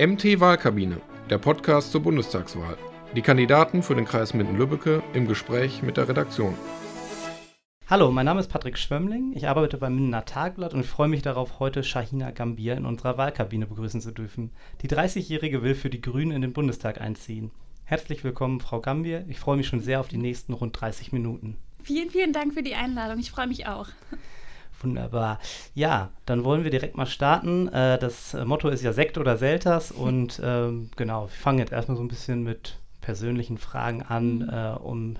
MT Wahlkabine, der Podcast zur Bundestagswahl. Die Kandidaten für den Kreis Minden-Lübbecke im Gespräch mit der Redaktion. Hallo, mein Name ist Patrick Schwömmling. Ich arbeite beim Mindener Tagblatt und ich freue mich darauf, heute Shahina Gambier in unserer Wahlkabine begrüßen zu dürfen. Die 30-Jährige will für die Grünen in den Bundestag einziehen. Herzlich willkommen, Frau Gambier. Ich freue mich schon sehr auf die nächsten rund 30 Minuten. Vielen, vielen Dank für die Einladung. Ich freue mich auch. Wunderbar. Ja, dann wollen wir direkt mal starten. Äh, das Motto ist ja Sekt oder Selters und ähm, genau, wir fangen jetzt erstmal so ein bisschen mit persönlichen Fragen an, mhm. äh, um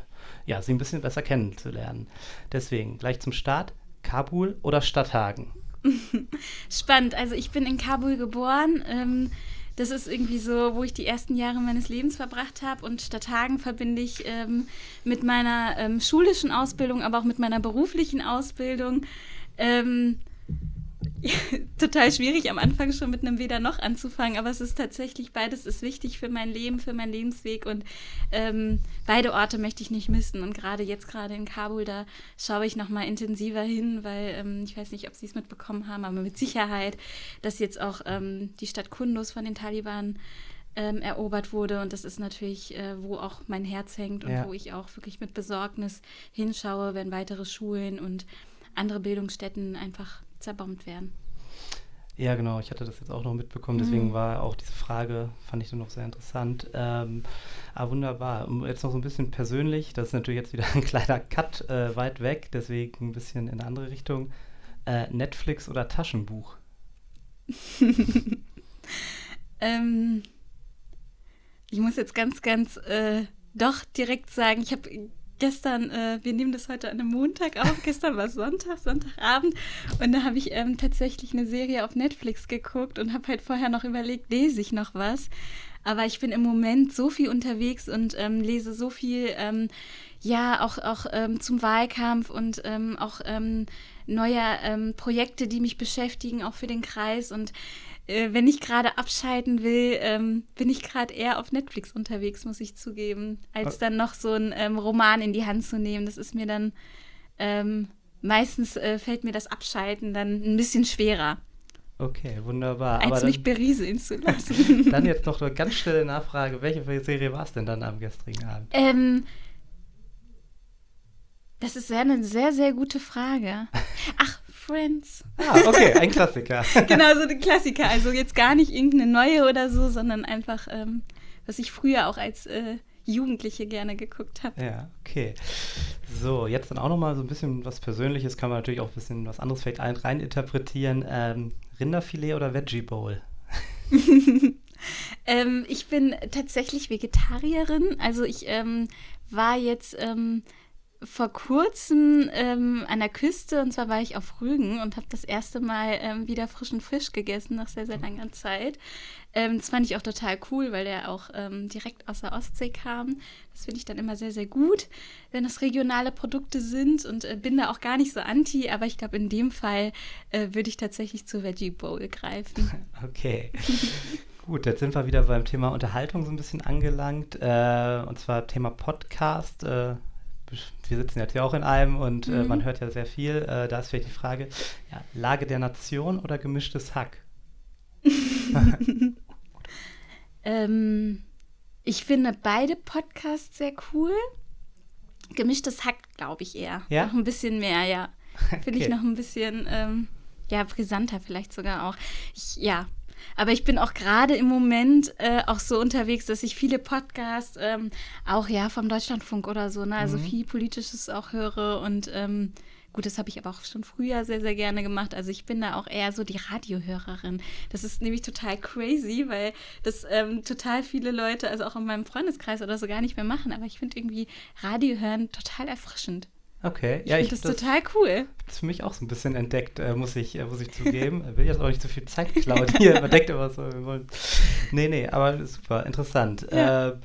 ja, sie ein bisschen besser kennenzulernen. Deswegen gleich zum Start. Kabul oder Stadthagen? Spannend. Also ich bin in Kabul geboren. Ähm, das ist irgendwie so, wo ich die ersten Jahre meines Lebens verbracht habe. Und Stadthagen verbinde ich ähm, mit meiner ähm, schulischen Ausbildung, aber auch mit meiner beruflichen Ausbildung. Ähm, total schwierig am Anfang schon mit einem Weder noch anzufangen, aber es ist tatsächlich beides ist wichtig für mein Leben, für meinen Lebensweg und ähm, beide Orte möchte ich nicht missen und gerade jetzt gerade in Kabul da schaue ich noch mal intensiver hin, weil ähm, ich weiß nicht, ob Sie es mitbekommen haben, aber mit Sicherheit, dass jetzt auch ähm, die Stadt Kunduz von den Taliban ähm, erobert wurde. Und das ist natürlich, äh, wo auch mein Herz hängt und ja. wo ich auch wirklich mit Besorgnis hinschaue, wenn weitere Schulen und andere Bildungsstätten einfach zerbombt werden. Ja, genau. Ich hatte das jetzt auch noch mitbekommen. Deswegen mhm. war auch diese Frage, fand ich dann noch sehr interessant. Ähm, ah, wunderbar. Und jetzt noch so ein bisschen persönlich. Das ist natürlich jetzt wieder ein kleiner Cut äh, weit weg. Deswegen ein bisschen in eine andere Richtung. Äh, Netflix oder Taschenbuch? ähm, ich muss jetzt ganz, ganz äh, doch direkt sagen, ich habe gestern, äh, wir nehmen das heute an einem Montag auf, gestern war Sonntag, Sonntagabend und da habe ich ähm, tatsächlich eine Serie auf Netflix geguckt und habe halt vorher noch überlegt, lese ich noch was. Aber ich bin im Moment so viel unterwegs und ähm, lese so viel, ähm, ja, auch, auch ähm, zum Wahlkampf und ähm, auch ähm, neuer Projekte, die mich beschäftigen, auch für den Kreis und wenn ich gerade abschalten will, ähm, bin ich gerade eher auf Netflix unterwegs, muss ich zugeben, als dann noch so einen ähm, Roman in die Hand zu nehmen. Das ist mir dann ähm, meistens äh, fällt mir das Abschalten dann ein bisschen schwerer. Okay, wunderbar. Als mich berieseln zu lassen. dann jetzt noch eine ganz schnelle Nachfrage. Welche Serie war es denn dann am gestrigen Abend? Ähm, das ist sehr, eine sehr, sehr gute Frage. Ach, Friends. Ah, okay, ein Klassiker. genau, so ein Klassiker. Also jetzt gar nicht irgendeine neue oder so, sondern einfach, ähm, was ich früher auch als äh, Jugendliche gerne geguckt habe. Ja, okay. So, jetzt dann auch nochmal so ein bisschen was Persönliches, kann man natürlich auch ein bisschen was anderes vielleicht rein interpretieren. Ähm, Rinderfilet oder Veggie Bowl? ähm, ich bin tatsächlich Vegetarierin. Also ich ähm, war jetzt ähm, vor kurzem ähm, an der Küste und zwar war ich auf Rügen und habe das erste Mal ähm, wieder frischen Fisch gegessen nach sehr, sehr langer Zeit. Ähm, das fand ich auch total cool, weil der auch ähm, direkt aus der Ostsee kam. Das finde ich dann immer sehr, sehr gut, wenn das regionale Produkte sind und äh, bin da auch gar nicht so anti, aber ich glaube, in dem Fall äh, würde ich tatsächlich zur Veggie Bowl greifen. Okay. Gut, jetzt sind wir wieder beim Thema Unterhaltung so ein bisschen angelangt. Äh, und zwar Thema Podcast. Wir sitzen jetzt ja auch in einem und mhm. äh, man mhm. hört ja sehr viel. Äh, da ist vielleicht die Frage, ja, Lage der Nation oder gemischtes Hack? ähm, ich finde beide Podcasts sehr cool. Gemischtes Hack, glaube ich eher. Ja? Noch ein bisschen mehr, ja. Finde okay. ich noch ein bisschen, ähm, ja, brisanter vielleicht sogar auch. Ich, ja, aber ich bin auch gerade im Moment äh, auch so unterwegs, dass ich viele Podcasts ähm, auch ja vom Deutschlandfunk oder so, ne, also mhm. viel Politisches auch höre und ähm, Gut, das habe ich aber auch schon früher sehr, sehr gerne gemacht. Also ich bin da auch eher so die Radiohörerin. Das ist nämlich total crazy, weil das ähm, total viele Leute, also auch in meinem Freundeskreis oder so gar nicht mehr machen. Aber ich finde irgendwie Radio hören total erfrischend. Okay, ja, ich finde das, das total cool. Das für mich auch so ein bisschen entdeckt, äh, muss, ich, äh, muss ich zugeben. Ich will jetzt auch nicht so viel Zeit klauen hier. Man denkt immer so, wir wollen. Nee, nee, aber super, interessant. Ja. Äh,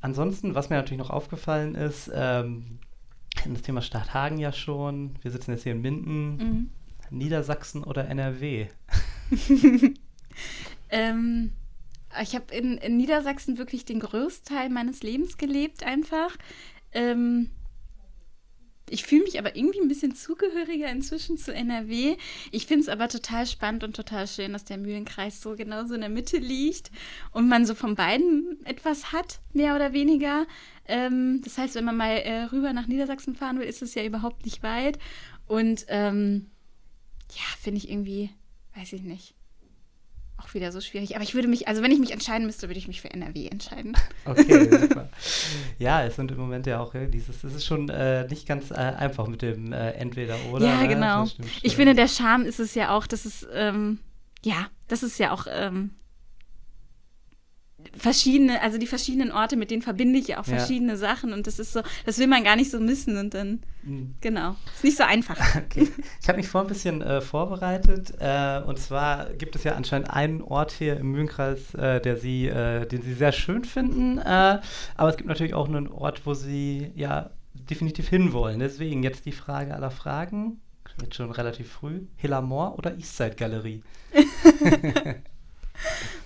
ansonsten, was mir natürlich noch aufgefallen ist, ähm, das Thema Stadthagen ja schon. Wir sitzen jetzt hier in Minden. Mhm. Niedersachsen oder NRW? ähm, ich habe in, in, Niedersachsen wirklich den größten Teil meines Lebens gelebt, einfach. Ähm, ich fühle mich aber irgendwie ein bisschen zugehöriger inzwischen zu NRW. Ich finde es aber total spannend und total schön, dass der Mühlenkreis so genau so in der Mitte liegt und man so von beiden etwas hat, mehr oder weniger. Ähm, das heißt, wenn man mal äh, rüber nach Niedersachsen fahren will, ist es ja überhaupt nicht weit. Und ähm, ja, finde ich irgendwie, weiß ich nicht auch wieder so schwierig. Aber ich würde mich, also wenn ich mich entscheiden müsste, würde ich mich für NRW entscheiden. Okay, super. Ja, es sind im Moment ja auch dieses, es ist schon äh, nicht ganz äh, einfach mit dem äh, Entweder-Oder. Ja, ne? genau. Ich finde, der Charme ist es ja auch, dass es, ähm, ja, das ist ja auch ähm, verschiedene, also die verschiedenen Orte, mit denen verbinde ich ja auch verschiedene ja. Sachen und das ist so, das will man gar nicht so missen und dann, mhm. genau, ist nicht so einfach. Okay. Ich habe mich vor ein bisschen äh, vorbereitet äh, und zwar gibt es ja anscheinend einen Ort hier im Mühlenkreis, äh, der Sie, äh, den Sie sehr schön finden, äh, aber es gibt natürlich auch einen Ort, wo Sie ja definitiv hinwollen. Deswegen jetzt die Frage aller Fragen, jetzt schon relativ früh, Hillamore oder Eastside Galerie?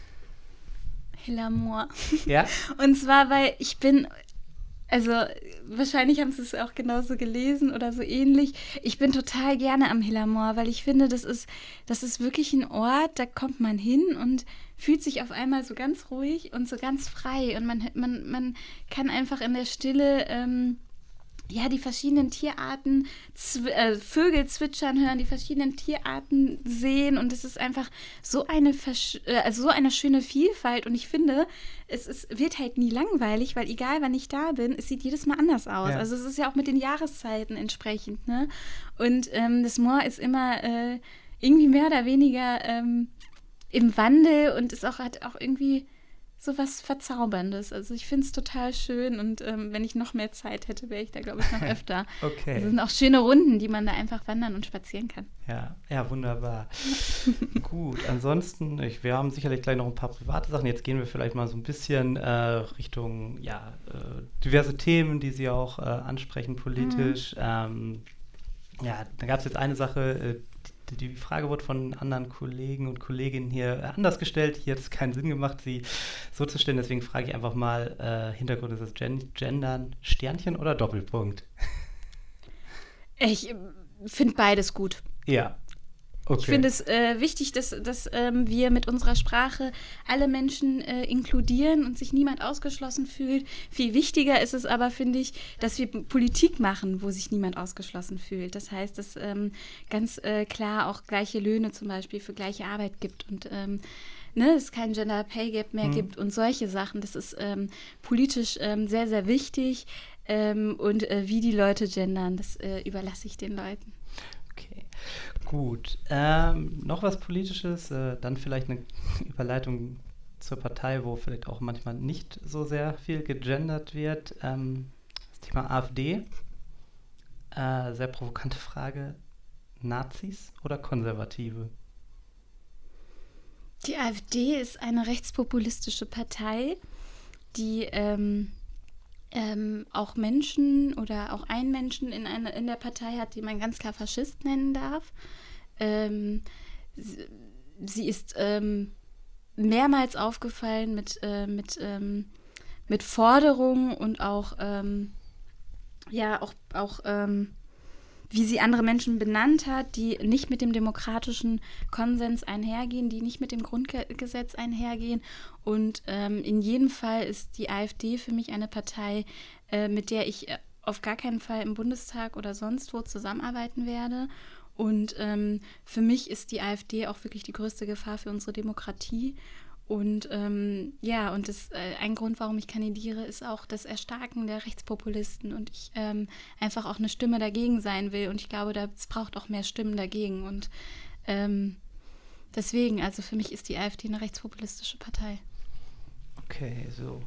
Hillamour. Ja. Und zwar, weil ich bin, also wahrscheinlich haben sie es auch genauso gelesen oder so ähnlich. Ich bin total gerne am Hillamoor, weil ich finde, das ist, das ist wirklich ein Ort, da kommt man hin und fühlt sich auf einmal so ganz ruhig und so ganz frei. Und man, man, man kann einfach in der Stille ähm, ja, die verschiedenen Tierarten, zw äh, Vögel zwitschern hören, die verschiedenen Tierarten sehen und es ist einfach so eine, Versch äh, also so eine schöne Vielfalt und ich finde, es ist, wird halt nie langweilig, weil egal wann ich da bin, es sieht jedes Mal anders aus. Ja. Also es ist ja auch mit den Jahreszeiten entsprechend, ne? Und ähm, das Moor ist immer äh, irgendwie mehr oder weniger ähm, im Wandel und ist auch, hat auch irgendwie so was Verzauberndes. Also ich finde es total schön und ähm, wenn ich noch mehr Zeit hätte, wäre ich da, glaube ich, noch öfter. okay. Das sind auch schöne Runden, die man da einfach wandern und spazieren kann. Ja, ja, wunderbar. Gut, ansonsten, ich, wir haben sicherlich gleich noch ein paar private Sachen. Jetzt gehen wir vielleicht mal so ein bisschen äh, Richtung, ja, äh, diverse Themen, die Sie auch äh, ansprechen politisch. Mhm. Ähm, ja, da gab es jetzt eine Sache, äh, die Frage wurde von anderen Kollegen und Kolleginnen hier anders gestellt. Hier hat es keinen Sinn gemacht, sie so zu stellen. Deswegen frage ich einfach mal: äh, Hintergrund ist es Gen Gendern, Sternchen oder Doppelpunkt? Ich äh, finde beides gut. Ja. Okay. Ich finde es äh, wichtig, dass, dass ähm, wir mit unserer Sprache alle Menschen äh, inkludieren und sich niemand ausgeschlossen fühlt. Viel wichtiger ist es aber, finde ich, dass wir Politik machen, wo sich niemand ausgeschlossen fühlt. Das heißt, dass ähm, ganz äh, klar auch gleiche Löhne zum Beispiel für gleiche Arbeit gibt und ähm, ne, es kein Gender Pay Gap mehr mhm. gibt und solche Sachen. Das ist ähm, politisch ähm, sehr, sehr wichtig. Ähm, und äh, wie die Leute gendern, das äh, überlasse ich den Leuten. Gut. Ähm, noch was Politisches, äh, dann vielleicht eine Überleitung zur Partei, wo vielleicht auch manchmal nicht so sehr viel gegendert wird. Ähm, das Thema AfD. Äh, sehr provokante Frage. Nazis oder Konservative? Die AfD ist eine rechtspopulistische Partei, die ähm, ähm, auch Menschen oder auch einen Menschen in, eine, in der Partei hat, die man ganz klar Faschist nennen darf. Ähm, sie, sie, ist ähm, mehrmals aufgefallen mit, äh, mit, ähm, mit Forderungen und auch, ähm, ja, auch, auch ähm, wie sie andere Menschen benannt hat, die nicht mit dem demokratischen Konsens einhergehen, die nicht mit dem Grundgesetz einhergehen. Und ähm, in jedem Fall ist die AfD für mich eine Partei, äh, mit der ich äh, auf gar keinen Fall im Bundestag oder sonst wo zusammenarbeiten werde. Und ähm, für mich ist die AfD auch wirklich die größte Gefahr für unsere Demokratie. Und ähm, ja, und das, äh, ein Grund, warum ich kandidiere, ist auch das Erstarken der Rechtspopulisten und ich ähm, einfach auch eine Stimme dagegen sein will. Und ich glaube, es braucht auch mehr Stimmen dagegen. Und ähm, deswegen, also für mich ist die AfD eine rechtspopulistische Partei. Okay, so,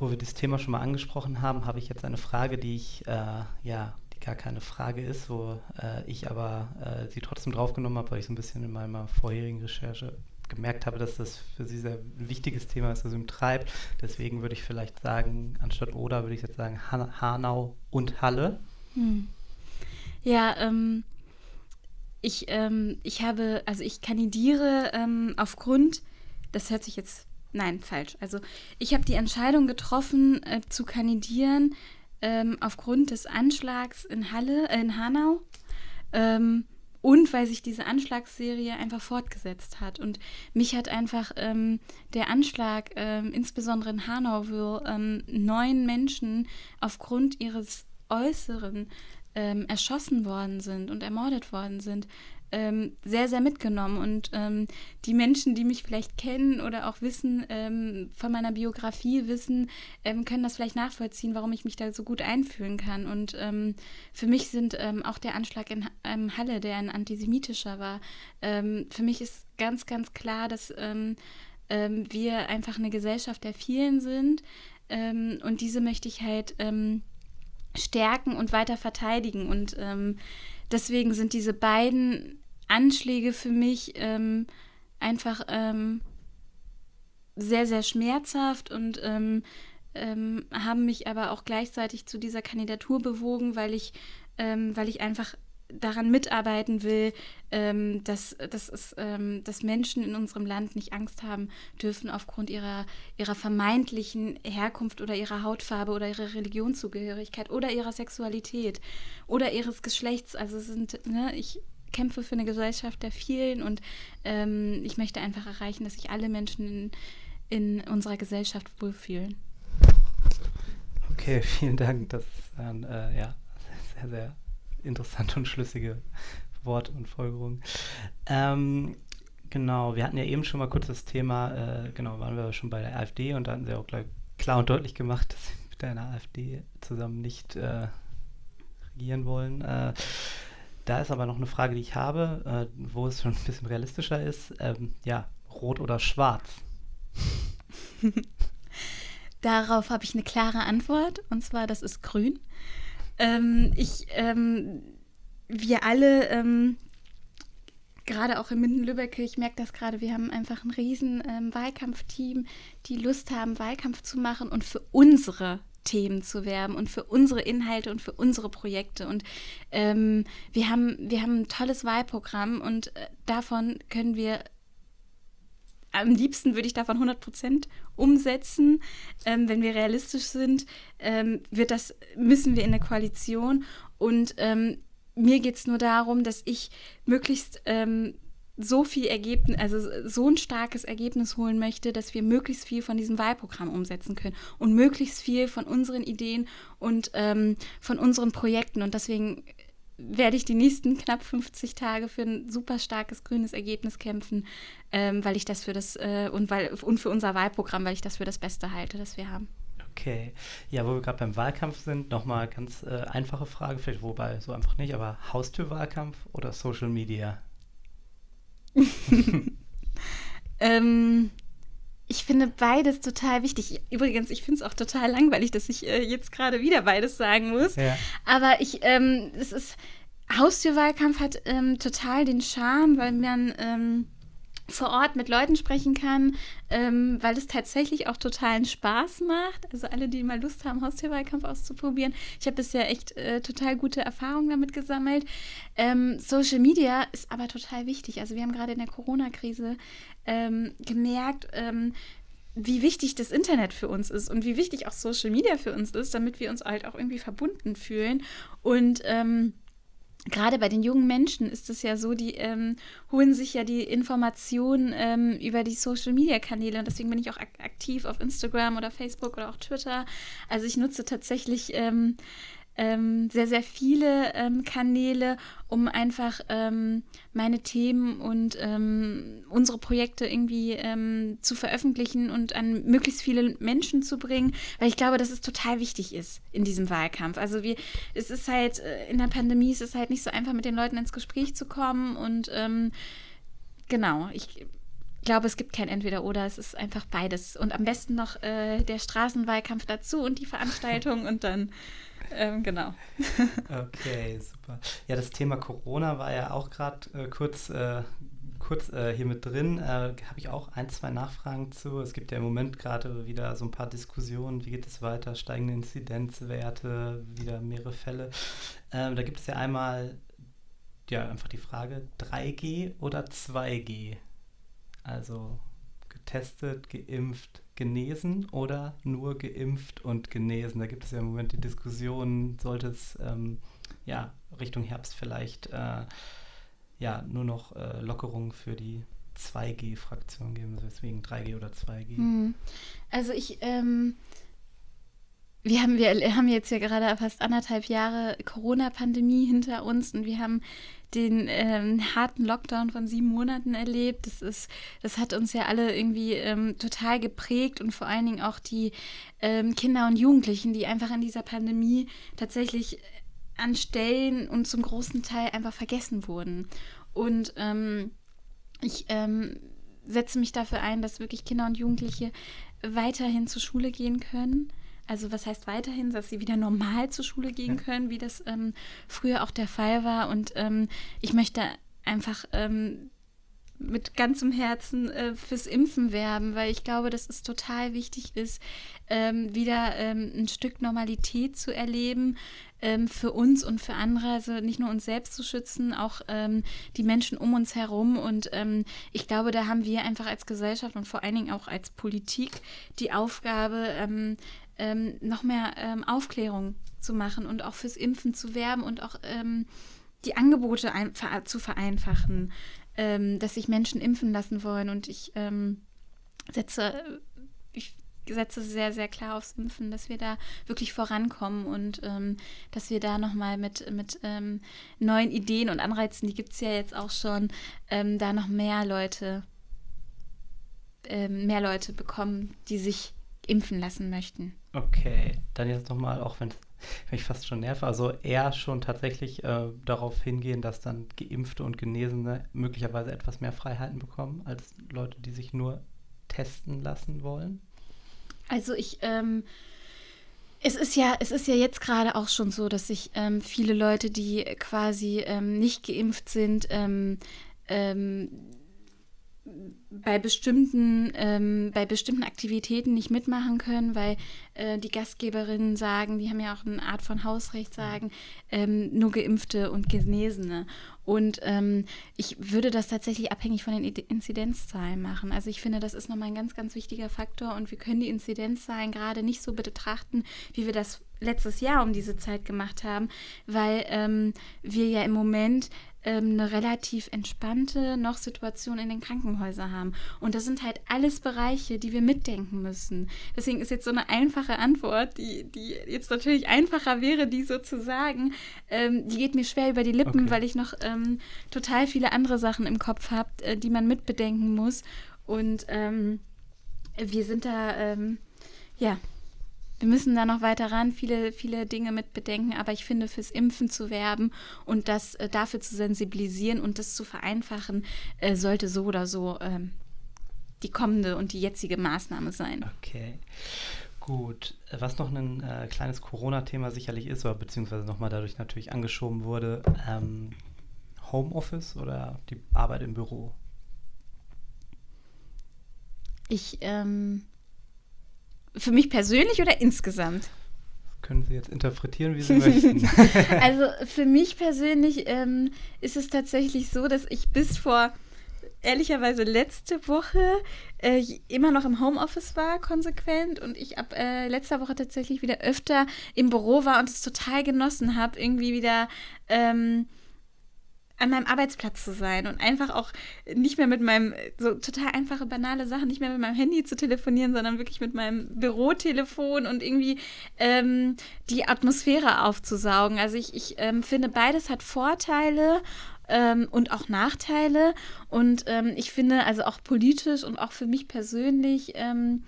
wo wir das Thema schon mal angesprochen haben, habe ich jetzt eine Frage, die ich, äh, ja, die gar keine Frage ist, wo äh, ich aber äh, sie trotzdem draufgenommen habe, weil ich so ein bisschen in meiner vorherigen Recherche gemerkt habe, dass das für sie sehr wichtiges Thema ist, das sie treibt. Deswegen würde ich vielleicht sagen, anstatt Oder würde ich jetzt sagen Han Hanau und Halle. Hm. Ja, ähm, ich, ähm, ich habe, also ich kandidiere ähm, aufgrund, das hört sich jetzt, nein, falsch. Also ich habe die Entscheidung getroffen, äh, zu kandidieren, ähm, aufgrund des Anschlags in Halle, äh, in Hanau. Und weil sich diese Anschlagsserie einfach fortgesetzt hat. Und mich hat einfach ähm, der Anschlag, ähm, insbesondere in Hanau, wo ähm, neun Menschen aufgrund ihres Äußeren ähm, erschossen worden sind und ermordet worden sind, ähm, sehr, sehr mitgenommen. Und ähm, die Menschen, die mich vielleicht kennen oder auch wissen, ähm, von meiner Biografie wissen, ähm, können das vielleicht nachvollziehen, warum ich mich da so gut einfühlen kann. Und ähm, für mich sind ähm, auch der Anschlag in Halle, der ein antisemitischer war, für mich ist ganz, ganz klar, dass wir einfach eine Gesellschaft der vielen sind. und diese möchte ich halt stärken und weiter verteidigen. Und deswegen sind diese beiden Anschläge für mich ähm, einfach ähm, sehr, sehr schmerzhaft und ähm, ähm haben mich aber auch gleichzeitig zu dieser Kandidatur bewogen, weil ich, ähm, weil ich einfach daran mitarbeiten will, ähm, dass, dass, es, ähm, dass Menschen in unserem Land nicht Angst haben dürfen aufgrund ihrer, ihrer vermeintlichen Herkunft oder ihrer Hautfarbe oder ihrer Religionszugehörigkeit oder ihrer Sexualität oder ihres Geschlechts. Also sind, ne, ich kämpfe für eine Gesellschaft der vielen und ähm, ich möchte einfach erreichen, dass sich alle Menschen in, in unserer Gesellschaft wohlfühlen. Okay, vielen Dank. Das ist ein äh, ja, sehr, sehr interessante und schlüssige Wort und Folgerung. Ähm, genau, wir hatten ja eben schon mal kurz das Thema, äh, genau, waren wir schon bei der AfD und da hatten sie auch gleich klar und deutlich gemacht, dass sie mit einer AfD zusammen nicht äh, regieren wollen. Äh, da ist aber noch eine Frage, die ich habe, äh, wo es schon ein bisschen realistischer ist. Ähm, ja, rot oder schwarz? Darauf habe ich eine klare Antwort, und zwar, das ist grün. Ähm, ich, ähm, wir alle, ähm, gerade auch in Minden-Lübbecke, ich merke das gerade, wir haben einfach ein riesen ähm, Wahlkampfteam, die Lust haben, Wahlkampf zu machen und für unsere Themen zu werben und für unsere Inhalte und für unsere Projekte. Und ähm, wir, haben, wir haben ein tolles Wahlprogramm und äh, davon können wir am liebsten würde ich davon 100 Prozent umsetzen. Ähm, wenn wir realistisch sind, ähm, wird das, müssen wir in der Koalition. Und ähm, mir geht es nur darum, dass ich möglichst ähm, so viel Ergebnis, also so ein starkes Ergebnis holen möchte, dass wir möglichst viel von diesem Wahlprogramm umsetzen können und möglichst viel von unseren Ideen und ähm, von unseren Projekten. Und deswegen werde ich die nächsten knapp 50 Tage für ein super starkes grünes Ergebnis kämpfen, ähm, weil ich das für das äh, und weil und für unser Wahlprogramm, weil ich das für das Beste halte, das wir haben. Okay, ja, wo wir gerade beim Wahlkampf sind, nochmal ganz äh, einfache Frage, vielleicht wobei so einfach nicht, aber Haustürwahlkampf oder Social Media? ähm, ich finde beides total wichtig. Übrigens, ich finde es auch total langweilig, dass ich äh, jetzt gerade wieder beides sagen muss. Ja. Aber ich, ähm, es ist, Haustürwahlkampf hat ähm, total den Charme, weil man ähm, vor Ort mit Leuten sprechen kann, ähm, weil es tatsächlich auch totalen Spaß macht. Also alle, die mal Lust haben, Haustierwahlkampf auszuprobieren. Ich habe bisher echt äh, total gute Erfahrungen damit gesammelt. Ähm, Social Media ist aber total wichtig. Also wir haben gerade in der Corona-Krise ähm, gemerkt, ähm, wie wichtig das Internet für uns ist und wie wichtig auch Social Media für uns ist, damit wir uns halt auch irgendwie verbunden fühlen. Und ähm, gerade bei den jungen Menschen ist es ja so, die ähm, holen sich ja die Informationen ähm, über die Social-Media-Kanäle und deswegen bin ich auch ak aktiv auf Instagram oder Facebook oder auch Twitter. Also ich nutze tatsächlich ähm, ähm, sehr, sehr viele ähm, Kanäle, um einfach ähm, meine Themen und ähm, unsere Projekte irgendwie ähm, zu veröffentlichen und an möglichst viele Menschen zu bringen, weil ich glaube, dass es total wichtig ist in diesem Wahlkampf. Also wir, es ist halt, äh, in der Pandemie ist es halt nicht so einfach, mit den Leuten ins Gespräch zu kommen und ähm, genau, ich glaube, es gibt kein Entweder-Oder, es ist einfach beides. Und am besten noch äh, der Straßenwahlkampf dazu und die Veranstaltung und dann ähm, genau. okay, super. Ja, das Thema Corona war ja auch gerade äh, kurz, äh, kurz äh, hier mit drin. Äh, Habe ich auch ein, zwei Nachfragen zu. Es gibt ja im Moment gerade wieder so ein paar Diskussionen. Wie geht es weiter? Steigende Inzidenzwerte, wieder mehrere Fälle. Ähm, da gibt es ja einmal ja, einfach die Frage 3G oder 2G. Also getestet, geimpft, genesen oder nur geimpft und genesen? Da gibt es ja im Moment die Diskussion, sollte es ähm, ja, Richtung Herbst vielleicht äh, ja, nur noch äh, Lockerungen für die 2G-Fraktion geben, deswegen 3G oder 2G. Hm. Also ich, ähm, wir haben, wir haben jetzt ja gerade fast anderthalb Jahre Corona-Pandemie hinter uns und wir haben den ähm, harten Lockdown von sieben Monaten erlebt. Das ist, das hat uns ja alle irgendwie ähm, total geprägt und vor allen Dingen auch die ähm, Kinder und Jugendlichen, die einfach in dieser Pandemie tatsächlich an Stellen und zum großen Teil einfach vergessen wurden. Und ähm, ich ähm, setze mich dafür ein, dass wirklich Kinder und Jugendliche weiterhin zur Schule gehen können. Also was heißt weiterhin, dass sie wieder normal zur Schule gehen können, wie das ähm, früher auch der Fall war. Und ähm, ich möchte einfach ähm, mit ganzem Herzen äh, fürs Impfen werben, weil ich glaube, dass es total wichtig ist, ähm, wieder ähm, ein Stück Normalität zu erleben, ähm, für uns und für andere, also nicht nur uns selbst zu schützen, auch ähm, die Menschen um uns herum. Und ähm, ich glaube, da haben wir einfach als Gesellschaft und vor allen Dingen auch als Politik die Aufgabe, ähm, ähm, noch mehr ähm, Aufklärung zu machen und auch fürs Impfen zu werben und auch die Angebote ein, zu vereinfachen, dass sich Menschen impfen lassen wollen. Und ich setze, ich setze sehr, sehr klar aufs Impfen, dass wir da wirklich vorankommen und ähm, dass wir da nochmal mit, mit ähm, neuen Ideen und Anreizen, die gibt es ja jetzt auch schon, ähm, da noch mehr Leute, ähm, mehr Leute bekommen, die sich impfen lassen möchten. Okay, dann jetzt nochmal, auch wenn ich fast schon nerve, also eher schon tatsächlich äh, darauf hingehen, dass dann Geimpfte und Genesene möglicherweise etwas mehr Freiheiten bekommen als Leute, die sich nur testen lassen wollen? Also ich, ähm, es ist ja, es ist ja jetzt gerade auch schon so, dass sich ähm, viele Leute, die quasi ähm, nicht geimpft sind, ähm, ähm, bei bestimmten, ähm, bei bestimmten Aktivitäten nicht mitmachen können, weil äh, die Gastgeberinnen sagen, die haben ja auch eine Art von Hausrecht, sagen, ähm, nur Geimpfte und Genesene. Und ähm, ich würde das tatsächlich abhängig von den Inzidenzzahlen machen. Also ich finde, das ist nochmal ein ganz, ganz wichtiger Faktor und wir können die Inzidenzzahlen gerade nicht so betrachten, wie wir das letztes Jahr um diese Zeit gemacht haben, weil ähm, wir ja im Moment ähm, eine relativ entspannte noch Situation in den Krankenhäusern haben. Und das sind halt alles Bereiche, die wir mitdenken müssen. Deswegen ist jetzt so eine einfache Antwort, die, die jetzt natürlich einfacher wäre, die so zu sagen, ähm, die geht mir schwer über die Lippen, okay. weil ich noch ähm, total viele andere Sachen im Kopf habe, äh, die man mitbedenken muss. Und ähm, wir sind da, ähm, ja, wir müssen da noch weiter ran, viele, viele Dinge mit bedenken, aber ich finde, fürs Impfen zu werben und das äh, dafür zu sensibilisieren und das zu vereinfachen, äh, sollte so oder so ähm, die kommende und die jetzige Maßnahme sein. Okay. Gut, was noch ein äh, kleines Corona-Thema sicherlich ist, oder beziehungsweise nochmal dadurch natürlich angeschoben wurde, ähm, Homeoffice oder die Arbeit im Büro? Ich ähm, für mich persönlich oder insgesamt? können Sie jetzt interpretieren, wie Sie möchten. also für mich persönlich ähm, ist es tatsächlich so, dass ich bis vor ehrlicherweise letzte Woche äh, immer noch im Homeoffice war, konsequent, und ich ab äh, letzter Woche tatsächlich wieder öfter im Büro war und es total genossen habe, irgendwie wieder ähm, an meinem Arbeitsplatz zu sein und einfach auch nicht mehr mit meinem, so total einfache, banale Sachen, nicht mehr mit meinem Handy zu telefonieren, sondern wirklich mit meinem Bürotelefon und irgendwie ähm, die Atmosphäre aufzusaugen. Also ich, ich ähm, finde, beides hat Vorteile ähm, und auch Nachteile. Und ähm, ich finde, also auch politisch und auch für mich persönlich ähm,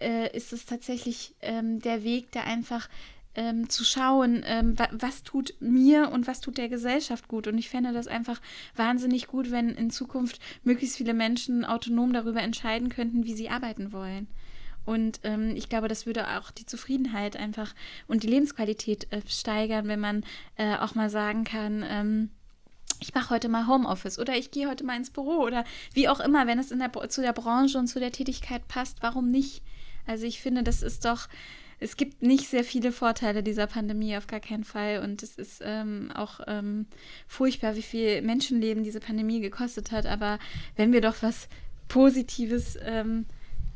äh, ist es tatsächlich ähm, der Weg, der einfach ähm, zu schauen, ähm, wa was tut mir und was tut der Gesellschaft gut. Und ich fände das einfach wahnsinnig gut, wenn in Zukunft möglichst viele Menschen autonom darüber entscheiden könnten, wie sie arbeiten wollen. Und ähm, ich glaube, das würde auch die Zufriedenheit einfach und die Lebensqualität äh, steigern, wenn man äh, auch mal sagen kann, ähm, ich mache heute mal Homeoffice oder ich gehe heute mal ins Büro oder wie auch immer, wenn es in der, zu der Branche und zu der Tätigkeit passt, warum nicht? Also ich finde, das ist doch es gibt nicht sehr viele Vorteile dieser Pandemie, auf gar keinen Fall. Und es ist ähm, auch ähm, furchtbar, wie viel Menschenleben diese Pandemie gekostet hat. Aber wenn wir doch was Positives ähm,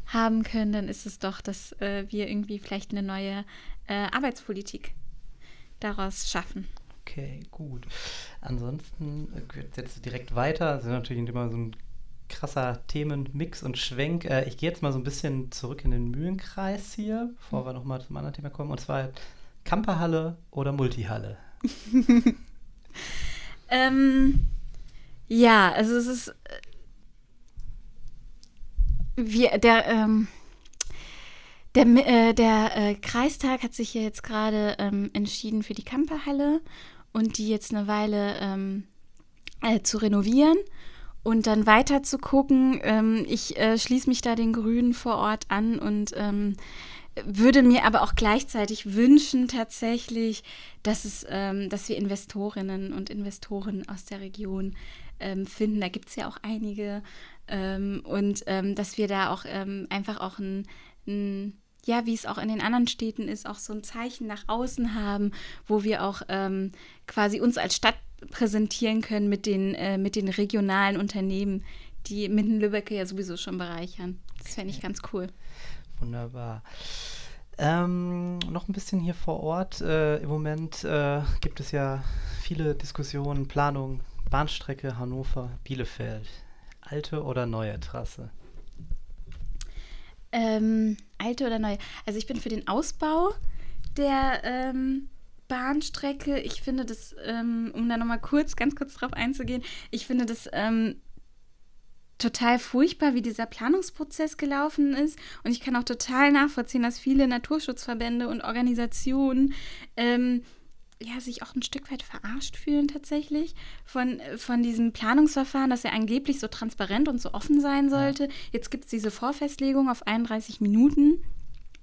haben können, dann ist es doch, dass äh, wir irgendwie vielleicht eine neue äh, Arbeitspolitik daraus schaffen. Okay, gut. Ansonsten es jetzt direkt weiter. Das ist natürlich immer so ein krasser Themenmix und Schwenk. Äh, ich gehe jetzt mal so ein bisschen zurück in den Mühlenkreis hier, bevor wir nochmal zum anderen Thema kommen. Und zwar Camperhalle oder Multihalle? ähm, ja, also es ist. Äh, wir, der, ähm, der, äh, der äh, Kreistag hat sich ja jetzt gerade ähm, entschieden für die Camperhalle und die jetzt eine Weile ähm, äh, zu renovieren und dann weiter zu gucken. Ähm, ich äh, schließe mich da den Grünen vor Ort an und ähm, würde mir aber auch gleichzeitig wünschen tatsächlich, dass es, ähm, dass wir Investorinnen und Investoren aus der Region ähm, finden. Da gibt es ja auch einige ähm, und ähm, dass wir da auch ähm, einfach auch ein, ein ja, wie es auch in den anderen Städten ist, auch so ein Zeichen nach außen haben, wo wir auch ähm, quasi uns als Stadt präsentieren können mit den, äh, mit den regionalen Unternehmen, die Minden-Lübbecke ja sowieso schon bereichern. Das fände ich ganz cool. Wunderbar. Ähm, noch ein bisschen hier vor Ort. Äh, Im Moment äh, gibt es ja viele Diskussionen, Planung, Bahnstrecke Hannover-Bielefeld. Alte oder neue Trasse? Ähm, alte oder neue? Also ich bin für den Ausbau der ähm, Bahnstrecke. Ich finde das, ähm, um da nochmal kurz, ganz kurz drauf einzugehen, ich finde das ähm, total furchtbar, wie dieser Planungsprozess gelaufen ist. Und ich kann auch total nachvollziehen, dass viele Naturschutzverbände und Organisationen ähm, ja, sich auch ein Stück weit verarscht fühlen tatsächlich von, von diesem Planungsverfahren, dass er angeblich so transparent und so offen sein sollte. Ja. Jetzt gibt es diese Vorfestlegung auf 31 Minuten.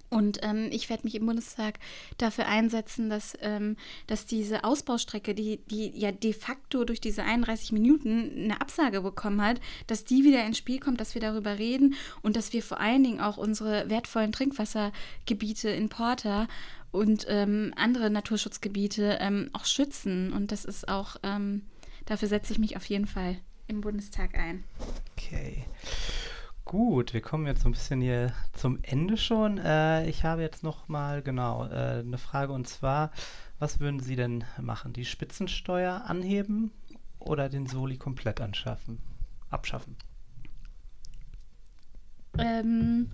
Und ähm, ich werde mich im Bundestag dafür einsetzen, dass, ähm, dass diese Ausbaustrecke, die, die ja de facto durch diese 31 Minuten eine Absage bekommen hat, dass die wieder ins Spiel kommt, dass wir darüber reden und dass wir vor allen Dingen auch unsere wertvollen Trinkwassergebiete in Porta und ähm, andere Naturschutzgebiete ähm, auch schützen. Und das ist auch, ähm, dafür setze ich mich auf jeden Fall im Bundestag ein. Okay. Gut, wir kommen jetzt so ein bisschen hier zum Ende schon. Äh, ich habe jetzt noch mal genau äh, eine Frage und zwar, was würden Sie denn machen? Die Spitzensteuer anheben oder den Soli komplett anschaffen, abschaffen? Ähm,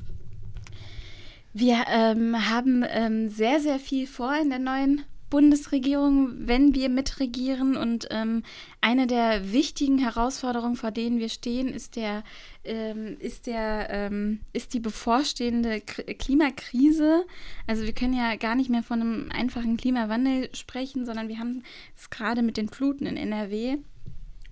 wir ähm, haben ähm, sehr, sehr viel vor in der neuen Bundesregierung, wenn wir mitregieren. Und ähm, eine der wichtigen Herausforderungen, vor denen wir stehen, ist, der, ähm, ist, der, ähm, ist die bevorstehende K Klimakrise. Also wir können ja gar nicht mehr von einem einfachen Klimawandel sprechen, sondern wir haben es gerade mit den Fluten in NRW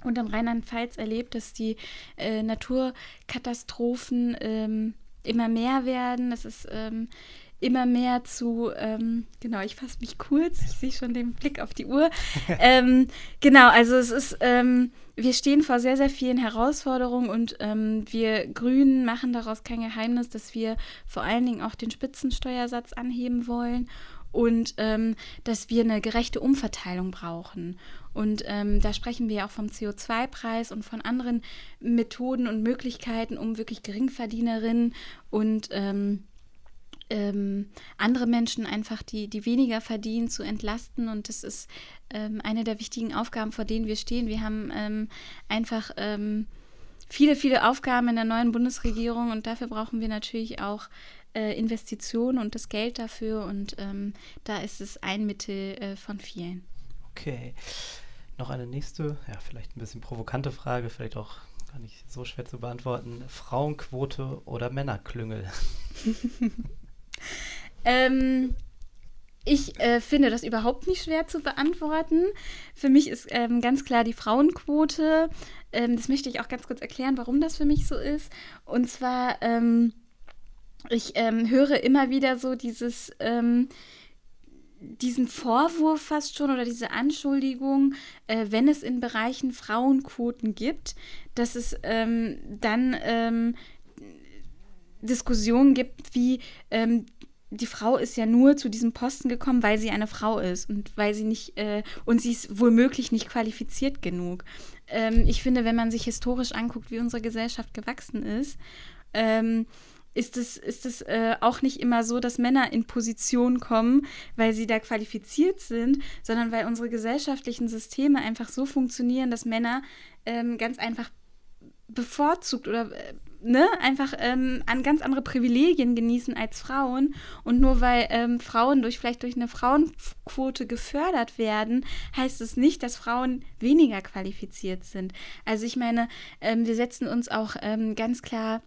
und in Rheinland-Pfalz erlebt, dass die äh, Naturkatastrophen ähm, immer mehr werden. Es ist ähm, immer mehr zu, ähm, genau, ich fasse mich kurz, ich sehe schon den Blick auf die Uhr. ähm, genau, also es ist, ähm, wir stehen vor sehr, sehr vielen Herausforderungen und ähm, wir Grünen machen daraus kein Geheimnis, dass wir vor allen Dingen auch den Spitzensteuersatz anheben wollen und ähm, dass wir eine gerechte Umverteilung brauchen. Und ähm, da sprechen wir auch vom CO2-Preis und von anderen Methoden und Möglichkeiten, um wirklich Geringverdienerinnen und ähm, ähm, andere Menschen einfach, die, die weniger verdienen, zu entlasten. Und das ist ähm, eine der wichtigen Aufgaben, vor denen wir stehen. Wir haben ähm, einfach ähm, viele, viele Aufgaben in der neuen Bundesregierung und dafür brauchen wir natürlich auch äh, Investitionen und das Geld dafür. Und ähm, da ist es ein Mittel äh, von vielen. Okay. Noch eine nächste, ja, vielleicht ein bisschen provokante Frage, vielleicht auch gar nicht so schwer zu beantworten. Frauenquote oder Männerklüngel? Ähm, ich äh, finde das überhaupt nicht schwer zu beantworten. Für mich ist ähm, ganz klar die Frauenquote. Ähm, das möchte ich auch ganz kurz erklären, warum das für mich so ist. Und zwar, ähm, ich ähm, höre immer wieder so dieses, ähm, diesen Vorwurf fast schon oder diese Anschuldigung, äh, wenn es in Bereichen Frauenquoten gibt, dass es ähm, dann Diskussionen gibt, wie ähm, die Frau ist ja nur zu diesem Posten gekommen, weil sie eine Frau ist und weil sie nicht äh, und sie ist womöglich nicht qualifiziert genug. Ähm, ich finde, wenn man sich historisch anguckt, wie unsere Gesellschaft gewachsen ist, ähm, ist es, ist es äh, auch nicht immer so, dass Männer in Position kommen, weil sie da qualifiziert sind, sondern weil unsere gesellschaftlichen Systeme einfach so funktionieren, dass Männer ähm, ganz einfach bevorzugt oder äh, ne, einfach ähm, an ganz andere Privilegien genießen als Frauen. Und nur weil ähm, Frauen durch vielleicht durch eine Frauenquote gefördert werden, heißt es nicht, dass Frauen weniger qualifiziert sind. Also ich meine, ähm, wir setzen uns auch ähm, ganz klar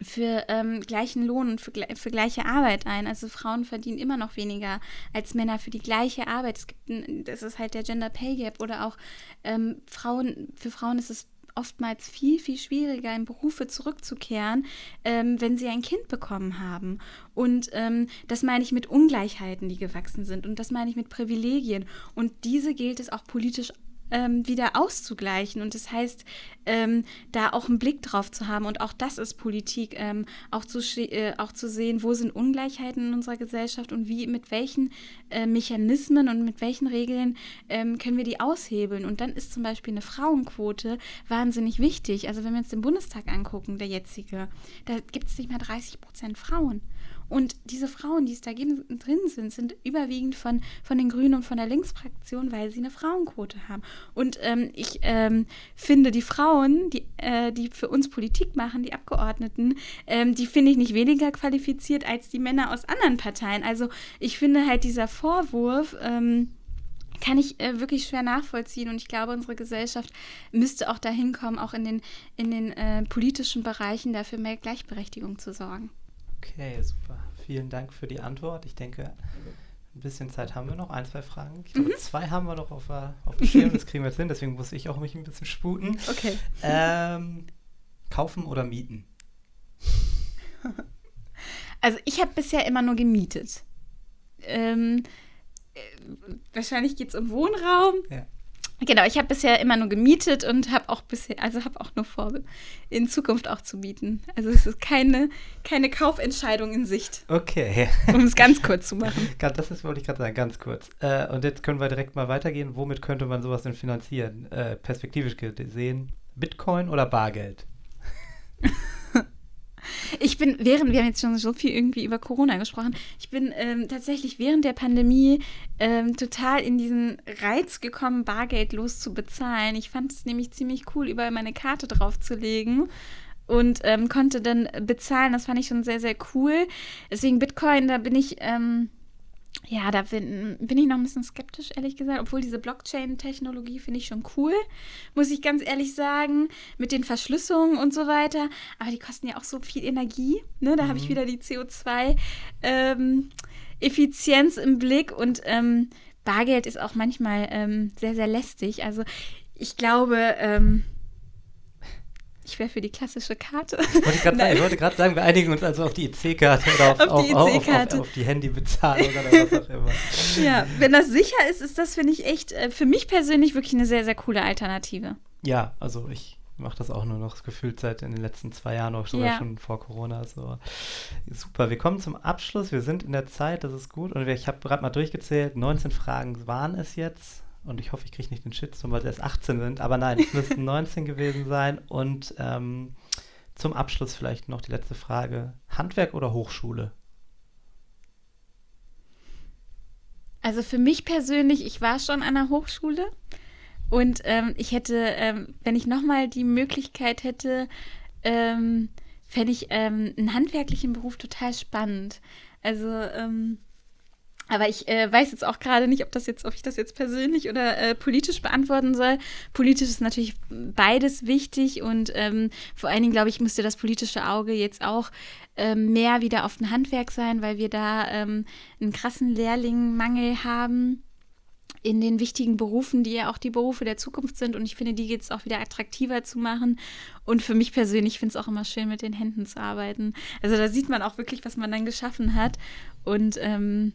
für ähm, gleichen Lohn und für, für gleiche Arbeit ein. Also Frauen verdienen immer noch weniger als Männer für die gleiche Arbeit. Es gibt ein, das ist halt der Gender Pay Gap oder auch ähm, Frauen, für Frauen ist es oftmals viel, viel schwieriger, in Berufe zurückzukehren, ähm, wenn sie ein Kind bekommen haben. Und ähm, das meine ich mit Ungleichheiten, die gewachsen sind. Und das meine ich mit Privilegien. Und diese gilt es auch politisch ähm, wieder auszugleichen. Und das heißt, ähm, da auch einen Blick drauf zu haben. Und auch das ist Politik, ähm, auch, zu, äh, auch zu sehen, wo sind Ungleichheiten in unserer Gesellschaft und wie, mit welchen äh, Mechanismen und mit welchen Regeln ähm, können wir die aushebeln. Und dann ist zum Beispiel eine Frauenquote wahnsinnig wichtig. Also wenn wir uns den Bundestag angucken, der jetzige, da gibt es nicht mal 30 Prozent Frauen. Und diese Frauen, die es da drin sind, sind überwiegend von, von den Grünen und von der Linksfraktion, weil sie eine Frauenquote haben. Und ähm, ich ähm, finde, die Frauen, die, äh, die für uns Politik machen, die Abgeordneten, ähm, die finde ich nicht weniger qualifiziert als die Männer aus anderen Parteien. Also ich finde halt dieser Vorwurf, ähm, kann ich äh, wirklich schwer nachvollziehen und ich glaube, unsere Gesellschaft müsste auch dahin kommen, auch in den, in den äh, politischen Bereichen dafür mehr Gleichberechtigung zu sorgen. Okay, super. Vielen Dank für die Antwort. Ich denke, ein bisschen Zeit haben wir noch. Ein, zwei Fragen. Ich glaube, mhm. zwei haben wir noch auf, auf dem Schirm. Das kriegen wir jetzt hin. Deswegen muss ich auch mich ein bisschen sputen. Okay. Ähm, kaufen oder mieten? Also ich habe bisher immer nur gemietet. Ähm, äh, wahrscheinlich geht es um Wohnraum. Ja. Genau, ich habe bisher immer nur gemietet und habe auch bisher, also habe auch nur vor, in Zukunft auch zu mieten. Also es ist keine, keine Kaufentscheidung in Sicht. Okay. Um es ganz kurz zu machen. Das ist, wollte ich gerade sagen, ganz kurz. Äh, und jetzt können wir direkt mal weitergehen. Womit könnte man sowas denn finanzieren? Äh, perspektivisch gesehen, Bitcoin oder Bargeld? Ich bin, während, wir haben jetzt schon so viel irgendwie über Corona gesprochen, ich bin ähm, tatsächlich während der Pandemie ähm, total in diesen Reiz gekommen, Bargeld loszubezahlen. Ich fand es nämlich ziemlich cool, überall meine Karte draufzulegen und ähm, konnte dann bezahlen. Das fand ich schon sehr, sehr cool. Deswegen Bitcoin, da bin ich ähm, ja, da bin, bin ich noch ein bisschen skeptisch, ehrlich gesagt. Obwohl diese Blockchain-Technologie finde ich schon cool, muss ich ganz ehrlich sagen, mit den Verschlüsselungen und so weiter. Aber die kosten ja auch so viel Energie. Ne? Da mhm. habe ich wieder die CO2-Effizienz ähm, im Blick und ähm, Bargeld ist auch manchmal ähm, sehr, sehr lästig. Also ich glaube, ähm, ich wäre für die klassische Karte. Ich wollte gerade sagen, wir einigen uns also auf die EC-Karte oder auf, auf, die, auf, auf, auf die Handybezahlung oder was auch immer. Ja, wenn das sicher ist, ist das, finde ich, echt äh, für mich persönlich wirklich eine sehr, sehr coole Alternative. Ja, also ich mache das auch nur noch gefühlt seit in den letzten zwei Jahren, auch sogar ja. schon vor Corona. So. Super, wir kommen zum Abschluss. Wir sind in der Zeit, das ist gut. Und ich habe gerade mal durchgezählt, 19 Fragen waren es jetzt und ich hoffe, ich kriege nicht den Shitstorm, weil sie erst 18 sind, aber nein, es müssten 19 gewesen sein. Und ähm, zum Abschluss vielleicht noch die letzte Frage: Handwerk oder Hochschule? Also für mich persönlich, ich war schon an der Hochschule und ähm, ich hätte, ähm, wenn ich nochmal die Möglichkeit hätte, ähm, fände ich ähm, einen handwerklichen Beruf total spannend. Also ähm, aber ich äh, weiß jetzt auch gerade nicht, ob das jetzt, ob ich das jetzt persönlich oder äh, politisch beantworten soll. Politisch ist natürlich beides wichtig und ähm, vor allen Dingen, glaube ich, müsste das politische Auge jetzt auch ähm, mehr wieder auf den Handwerk sein, weil wir da ähm, einen krassen Lehrlingmangel haben in den wichtigen Berufen, die ja auch die Berufe der Zukunft sind. Und ich finde, die geht es auch wieder attraktiver zu machen. Und für mich persönlich finde es auch immer schön, mit den Händen zu arbeiten. Also da sieht man auch wirklich, was man dann geschaffen hat. Und ähm,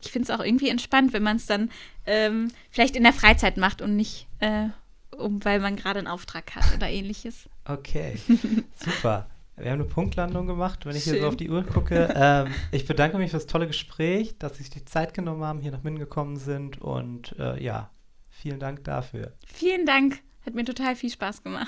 ich finde es auch irgendwie entspannt, wenn man es dann ähm, vielleicht in der Freizeit macht und nicht, äh, um, weil man gerade einen Auftrag hat oder ähnliches. Okay, super. Wir haben eine Punktlandung gemacht, wenn ich Schön. hier so auf die Uhr gucke. ähm, ich bedanke mich für das tolle Gespräch, dass Sie sich die Zeit genommen haben, hier nach Minden gekommen sind und äh, ja, vielen Dank dafür. Vielen Dank, hat mir total viel Spaß gemacht.